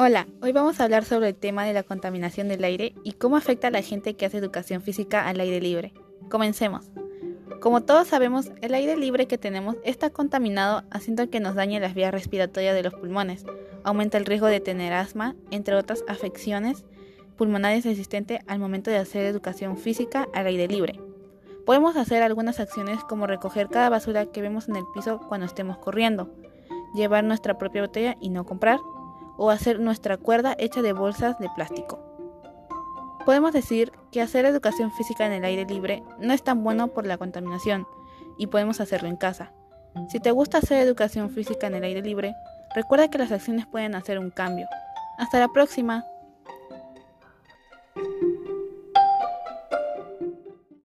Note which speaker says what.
Speaker 1: Hola, hoy vamos a hablar sobre el tema de la contaminación del aire y cómo afecta a la gente que hace educación física al aire libre. Comencemos. Como todos sabemos, el aire libre que tenemos está contaminado haciendo que nos dañe las vías respiratorias de los pulmones, aumenta el riesgo de tener asma, entre otras afecciones pulmonares existentes al momento de hacer educación física al aire libre. Podemos hacer algunas acciones como recoger cada basura que vemos en el piso cuando estemos corriendo, llevar nuestra propia botella y no comprar, o hacer nuestra cuerda hecha de bolsas de plástico. Podemos decir que hacer educación física en el aire libre no es tan bueno por la contaminación y podemos hacerlo en casa. Si te gusta hacer educación física en el aire libre, recuerda que las acciones pueden hacer un cambio. Hasta la próxima.